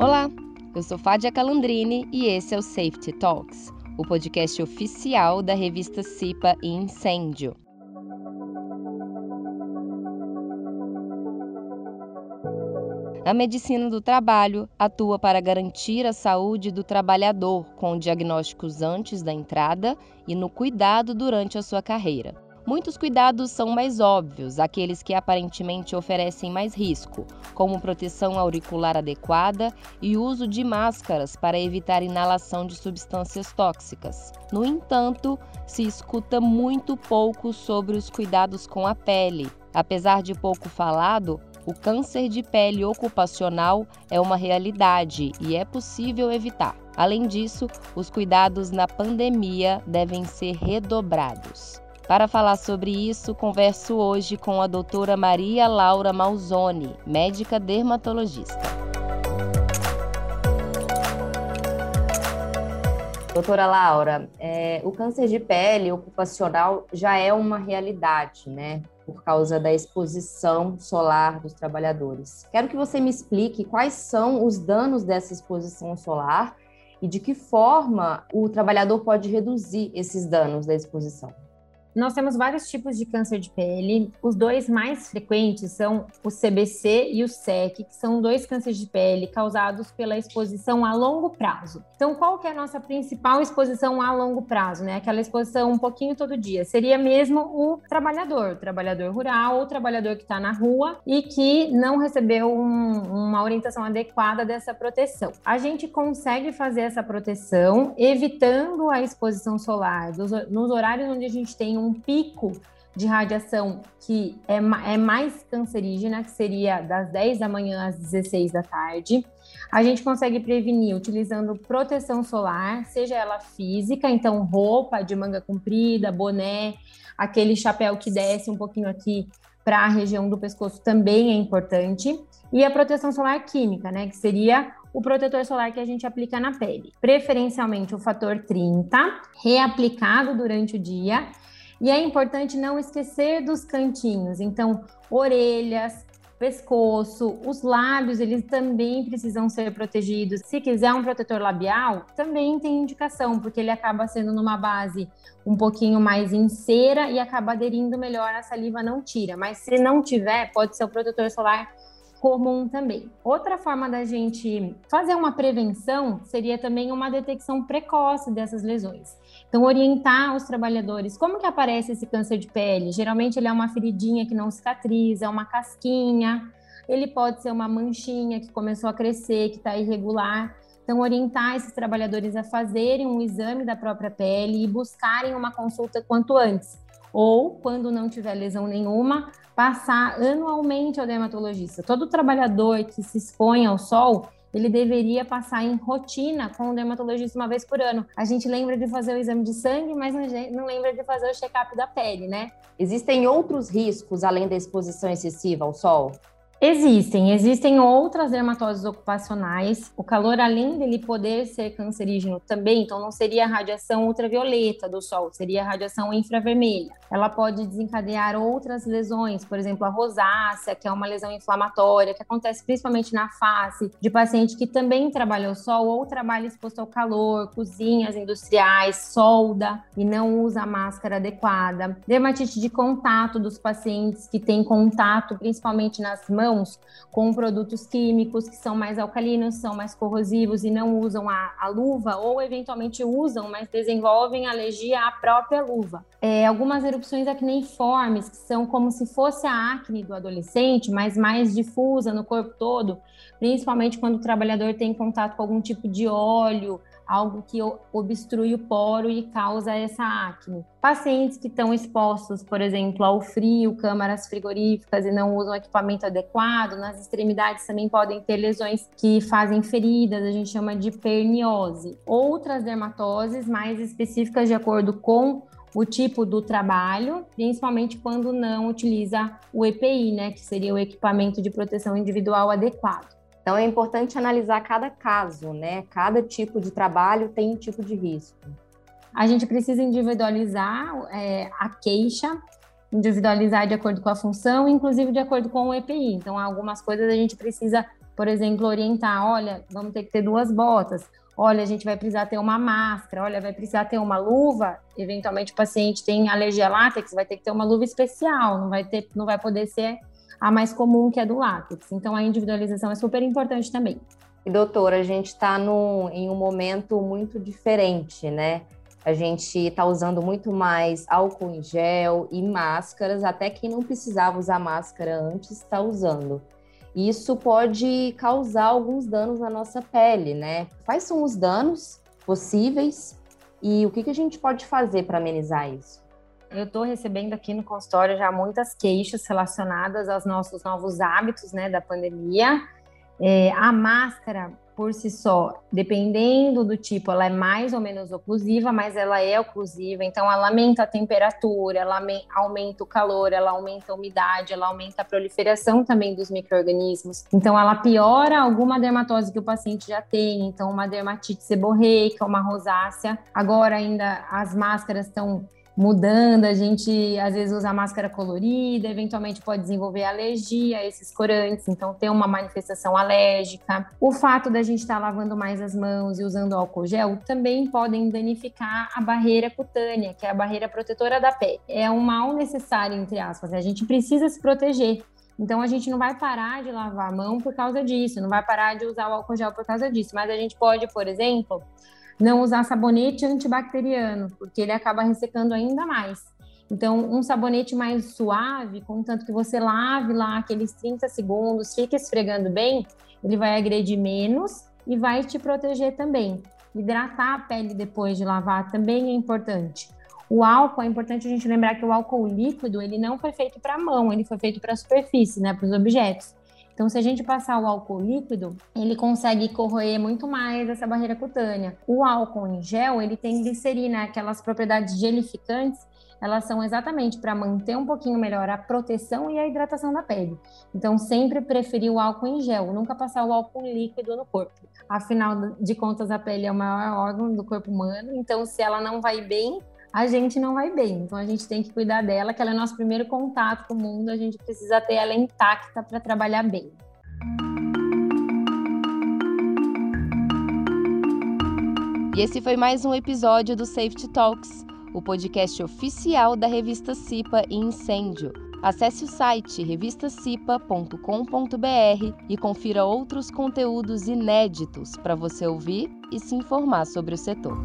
Olá, eu sou Fádia Calandrini e esse é o Safety Talks, o podcast oficial da revista CIPA Incêndio. A medicina do trabalho atua para garantir a saúde do trabalhador com diagnósticos antes da entrada e no cuidado durante a sua carreira. Muitos cuidados são mais óbvios, aqueles que aparentemente oferecem mais risco, como proteção auricular adequada e uso de máscaras para evitar inalação de substâncias tóxicas. No entanto, se escuta muito pouco sobre os cuidados com a pele. Apesar de pouco falado, o câncer de pele ocupacional é uma realidade e é possível evitar. Além disso, os cuidados na pandemia devem ser redobrados. Para falar sobre isso, converso hoje com a doutora Maria Laura Malzoni, médica dermatologista. Doutora Laura, é, o câncer de pele ocupacional já é uma realidade, né? Por causa da exposição solar dos trabalhadores. Quero que você me explique quais são os danos dessa exposição solar e de que forma o trabalhador pode reduzir esses danos da exposição. Nós temos vários tipos de câncer de pele. Os dois mais frequentes são o CBC e o SEC, que são dois cânceres de pele causados pela exposição a longo prazo. Então, qual que é a nossa principal exposição a longo prazo, né? Aquela exposição um pouquinho todo dia. Seria mesmo o trabalhador, o trabalhador rural o trabalhador que está na rua e que não recebeu um, uma orientação adequada dessa proteção. A gente consegue fazer essa proteção evitando a exposição solar dos, nos horários onde a gente tem um um pico de radiação que é, é mais cancerígena, que seria das 10 da manhã às 16 da tarde. A gente consegue prevenir utilizando proteção solar, seja ela física, então roupa de manga comprida, boné, aquele chapéu que desce um pouquinho aqui para a região do pescoço também é importante. E a proteção solar química, né, que seria o protetor solar que a gente aplica na pele. Preferencialmente o fator 30, reaplicado durante o dia e é importante não esquecer dos cantinhos. Então, orelhas, pescoço, os lábios, eles também precisam ser protegidos. Se quiser um protetor labial, também tem indicação, porque ele acaba sendo numa base um pouquinho mais em cera e acaba aderindo melhor, a saliva não tira. Mas se não tiver, pode ser o protetor solar comum também. Outra forma da gente fazer uma prevenção seria também uma detecção precoce dessas lesões. Então, orientar os trabalhadores como que aparece esse câncer de pele. Geralmente ele é uma feridinha que não cicatriza, é uma casquinha. Ele pode ser uma manchinha que começou a crescer, que está irregular. Então, orientar esses trabalhadores a fazerem um exame da própria pele e buscarem uma consulta quanto antes. Ou, quando não tiver lesão nenhuma, passar anualmente ao dermatologista. Todo trabalhador que se expõe ao sol, ele deveria passar em rotina com o dermatologista uma vez por ano. A gente lembra de fazer o exame de sangue, mas não lembra de fazer o check-up da pele, né? Existem outros riscos além da exposição excessiva ao sol? Existem, existem outras dermatoses ocupacionais. O calor, além dele poder ser cancerígeno também, então não seria a radiação ultravioleta do sol, seria a radiação infravermelha. Ela pode desencadear outras lesões, por exemplo, a rosácea, que é uma lesão inflamatória, que acontece principalmente na face de paciente que também trabalha o sol ou trabalha exposto ao calor, cozinhas industriais, solda e não usa máscara adequada. Dermatite de contato dos pacientes que têm contato principalmente nas mãos com produtos químicos que são mais alcalinos, são mais corrosivos e não usam a, a luva, ou eventualmente usam, mas desenvolvem alergia à própria luva. É, algumas erupções acneiformes, que são como se fosse a acne do adolescente, mas mais difusa no corpo todo, principalmente quando o trabalhador tem contato com algum tipo de óleo, algo que obstrui o poro e causa essa acne. Pacientes que estão expostos, por exemplo, ao frio, câmaras frigoríficas e não usam equipamento adequado, nas extremidades também podem ter lesões que fazem feridas, a gente chama de perniose. Outras dermatoses mais específicas de acordo com o tipo do trabalho, principalmente quando não utiliza o EPI, né, que seria o equipamento de proteção individual adequado. Então é importante analisar cada caso, né? Cada tipo de trabalho tem um tipo de risco. A gente precisa individualizar é, a queixa, individualizar de acordo com a função, inclusive de acordo com o EPI. Então, algumas coisas a gente precisa por exemplo, orientar, olha, vamos ter que ter duas botas, olha, a gente vai precisar ter uma máscara, olha, vai precisar ter uma luva, eventualmente o paciente tem alergia a látex, vai ter que ter uma luva especial, não vai ter, não vai poder ser a mais comum que é do látex. Então a individualização é super importante também. E doutora, a gente está em um momento muito diferente, né? A gente está usando muito mais álcool em gel e máscaras, até quem não precisava usar máscara antes está usando. Isso pode causar alguns danos na nossa pele, né? Quais são os danos possíveis e o que, que a gente pode fazer para amenizar isso? Eu estou recebendo aqui no consultório já muitas queixas relacionadas aos nossos novos hábitos, né, da pandemia. É, a máscara por si só, dependendo do tipo, ela é mais ou menos oclusiva, mas ela é oclusiva, então ela aumenta a temperatura, ela aumenta o calor, ela aumenta a umidade, ela aumenta a proliferação também dos micro-organismos. Então ela piora alguma dermatose que o paciente já tem, então uma dermatite seborreica, uma rosácea. Agora ainda as máscaras estão mudando, a gente às vezes usa máscara colorida, eventualmente pode desenvolver alergia a esses corantes, então tem uma manifestação alérgica. O fato da gente estar tá lavando mais as mãos e usando álcool gel também podem danificar a barreira cutânea, que é a barreira protetora da pele. É um mal necessário, entre aspas, né? a gente precisa se proteger. Então a gente não vai parar de lavar a mão por causa disso, não vai parar de usar o álcool gel por causa disso, mas a gente pode, por exemplo, não usar sabonete antibacteriano, porque ele acaba ressecando ainda mais. Então, um sabonete mais suave, contanto que você lave lá aqueles 30 segundos, fique esfregando bem, ele vai agredir menos e vai te proteger também. Hidratar a pele depois de lavar também é importante. O álcool, é importante a gente lembrar que o álcool líquido, ele não foi feito para a mão, ele foi feito para a superfície, né, para os objetos. Então, se a gente passar o álcool líquido, ele consegue corroer muito mais essa barreira cutânea. O álcool em gel, ele tem glicerina, aquelas propriedades gelificantes, elas são exatamente para manter um pouquinho melhor a proteção e a hidratação da pele. Então, sempre preferir o álcool em gel, nunca passar o álcool líquido no corpo. Afinal de contas, a pele é o maior órgão do corpo humano, então se ela não vai bem, a gente não vai bem. Então a gente tem que cuidar dela, que ela é nosso primeiro contato com o mundo, a gente precisa ter ela intacta para trabalhar bem. E esse foi mais um episódio do Safety Talks, o podcast oficial da revista CIPA e Incêndio. Acesse o site revistacipa.com.br e confira outros conteúdos inéditos para você ouvir e se informar sobre o setor.